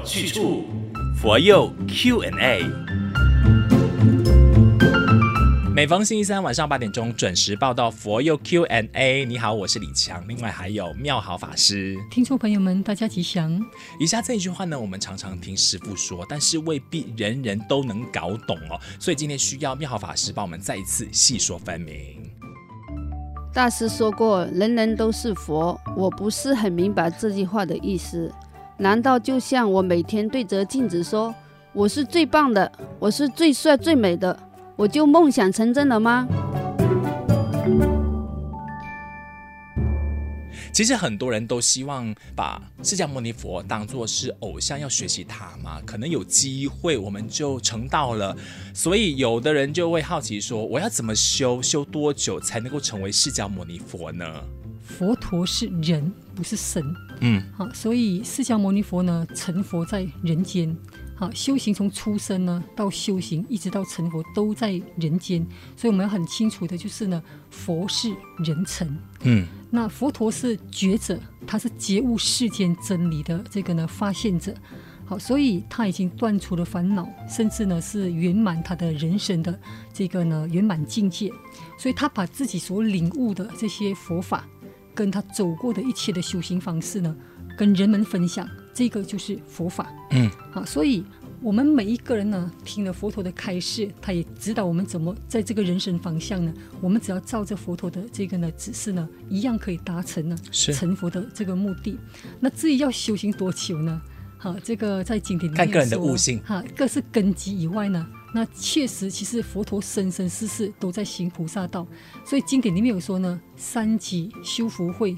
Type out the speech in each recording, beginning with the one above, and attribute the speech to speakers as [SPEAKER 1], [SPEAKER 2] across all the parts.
[SPEAKER 1] 有去处，佛佑 Q&A。每逢星期三晚上八点钟准时报道佛佑 Q&A。你好，我是李强，另外还有妙好法师。
[SPEAKER 2] 听众朋友们，大家吉祥。
[SPEAKER 1] 以下这一句话呢，我们常常听师父说，但是未必人人都能搞懂哦。所以今天需要妙好法师帮我们再一次细说分明。
[SPEAKER 3] 大师说过，人人都是佛，我不是很明白这句话的意思。难道就像我每天对着镜子说，我是最棒的，我是最帅最美的？我就梦想成真了吗？
[SPEAKER 1] 其实很多人都希望把释迦牟尼佛当作是偶像，要学习他嘛。可能有机会我们就成道了，所以有的人就会好奇说：我要怎么修，修多久才能够成为释迦牟尼佛呢？
[SPEAKER 2] 佛陀是人，不是神。
[SPEAKER 1] 嗯，
[SPEAKER 2] 好，所以释迦牟尼佛呢，成佛在人间。好，修行从出生呢到修行，一直到成佛都在人间，所以我们要很清楚的就是呢，佛是人成，
[SPEAKER 1] 嗯，
[SPEAKER 2] 那佛陀是觉者，他是觉悟世间真理的这个呢发现者，好，所以他已经断除了烦恼，甚至呢是圆满他的人生的这个呢圆满境界，所以他把自己所领悟的这些佛法，跟他走过的一切的修行方式呢，跟人们分享。这个就是佛法，
[SPEAKER 1] 嗯，
[SPEAKER 2] 好，所以我们每一个人呢，听了佛陀的开示，他也指导我们怎么在这个人生方向呢，我们只要照着佛陀的这个呢指示呢，一样可以达成呢成佛的这个目的。那至于要修行多久呢？好，这个在经典里面
[SPEAKER 1] 看个人的悟性，
[SPEAKER 2] 哈，各是根基以外呢，那确实其实佛陀生生世世都在行菩萨道，所以经典里面有说呢，三级修福慧，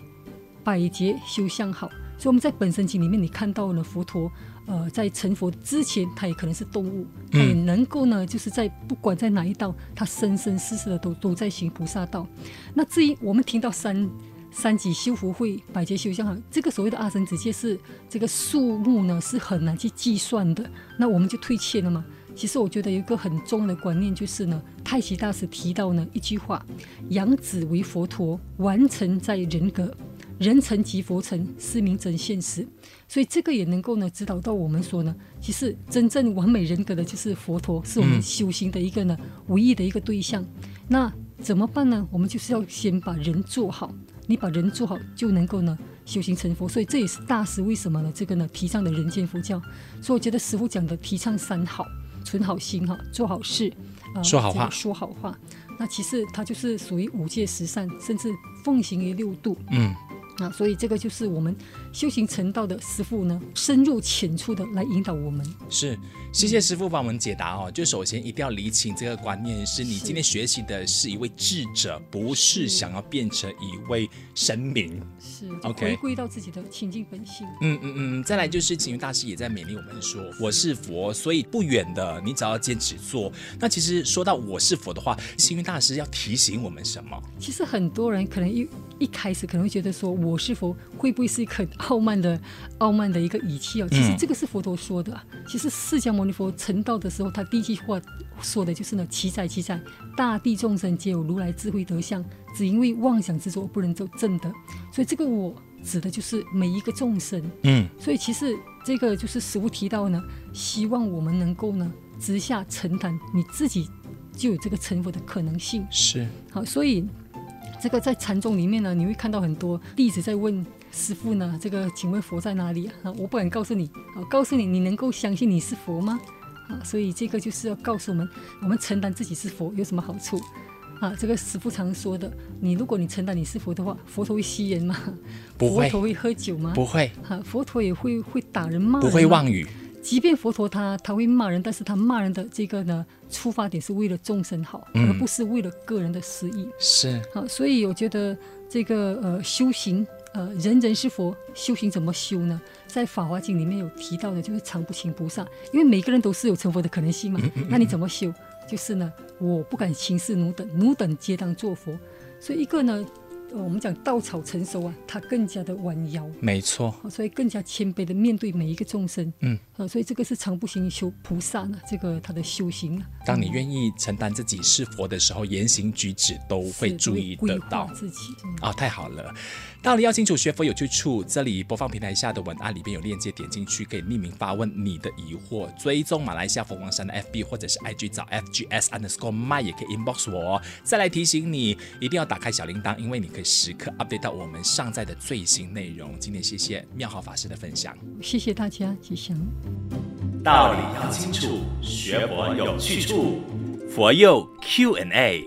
[SPEAKER 2] 百劫修相好。所以我们在本生经里面，你看到了佛陀，呃，在成佛之前，他也可能是动物，他也能够呢，就是在不管在哪一道，他生生世世的都都在行菩萨道。那至于我们听到三三级修福慧，百劫修相好，这个所谓的阿僧只劫是这个数目呢，是很难去计算的。那我们就退却了嘛。其实我觉得有一个很重要的观念就是呢，太虚大师提到呢一句话：养子为佛陀，完成在人格。人成即佛成，是名真现实。所以这个也能够呢指导到我们说呢，其实真正完美人格的就是佛陀，是我们修行的一个呢唯一的一个对象。那怎么办呢？我们就是要先把人做好，你把人做好，就能够呢修行成佛。所以这也是大师为什么呢这个呢提倡的人间佛教。所以我觉得师傅讲的提倡三好：存好心哈，做好事，
[SPEAKER 1] 呃、说好话，
[SPEAKER 2] 说好话。那其实它就是属于五戒十善，甚至奉行于六度。
[SPEAKER 1] 嗯。
[SPEAKER 2] 啊，所以这个就是我们修行成道的师傅呢，深入浅出的来引导我们。
[SPEAKER 1] 是，谢谢师傅帮我们解答哦。就首先一定要理清这个观念，是你今天学习的是一位智者，不是想要变成一位神明。
[SPEAKER 2] 是，OK，回归到自己的清净本性。
[SPEAKER 1] 嗯嗯嗯。再来就是星云大师也在勉励我们说，我是佛，所以不远的，你只要坚持做。那其实说到我是佛的话，星云大师要提醒我们什么？
[SPEAKER 2] 其实很多人可能一一开始可能会觉得说。我是佛会不会是一个很傲慢的、傲慢的一个语气哦？其实这个是佛陀说的。其实释迦牟尼佛成道的时候，他第一句话说的就是呢：“奇哉奇哉，大地众生皆有如来智慧德相，只因为妄想执着不能走正德。”所以这个我指的就是每一个众生。
[SPEAKER 1] 嗯，
[SPEAKER 2] 所以其实这个就是师父提到呢，希望我们能够呢，直下承担，你自己就有这个成佛的可能性。
[SPEAKER 1] 是
[SPEAKER 2] 好，所以。这个在禅宗里面呢，你会看到很多弟子在问师傅呢，这个请问佛在哪里啊？我不敢告诉你，啊，告诉你，你能够相信你是佛吗？啊，所以这个就是要告诉我们，我们承担自己是佛有什么好处？啊，这个师傅常说的，你如果你承担你是佛的话，佛陀会吸人吗？
[SPEAKER 1] 不会。
[SPEAKER 2] 佛陀会喝酒吗？
[SPEAKER 1] 不会。
[SPEAKER 2] 啊，佛陀也会会打人吗？
[SPEAKER 1] 不会妄语。
[SPEAKER 2] 即便佛陀他他会骂人，但是他骂人的这个呢出发点是为了众生好，
[SPEAKER 1] 嗯、
[SPEAKER 2] 而不是为了个人的私益。
[SPEAKER 1] 是
[SPEAKER 2] 好，所以我觉得这个呃修行呃人人是佛，修行怎么修呢？在《法华经》里面有提到的，就是常不轻菩萨，因为每个人都是有成佛的可能性嘛。嗯嗯嗯，那你怎么修？就是呢，我不敢轻视奴等，奴等皆当作佛。所以一个呢。我们讲稻草成熟啊，它更加的弯腰，
[SPEAKER 1] 没错，
[SPEAKER 2] 所以更加谦卑的面对每一个众生，
[SPEAKER 1] 嗯，
[SPEAKER 2] 所以这个是常不轻修菩萨呢，这个他的修行啊。
[SPEAKER 1] 当你愿意承担自己是佛的时候，言行举止都会注意得到
[SPEAKER 2] 自己。
[SPEAKER 1] 啊、嗯哦，太好了。道理要清楚，学佛有去处。这里播放平台下的文案里边有链接，点进去可以匿名发问你的疑惑。追踪马来西亚佛光山的 FB 或者是 IG 找 FGS underscore my 也可以 inbox 我。再来提醒你，一定要打开小铃铛，因为你可以时刻 update 到我们上载的最新内容。今天谢谢妙豪法师的分享，
[SPEAKER 2] 谢谢大家，吉祥。
[SPEAKER 1] 道理要清楚，学佛有去处，佛佑 Q&A。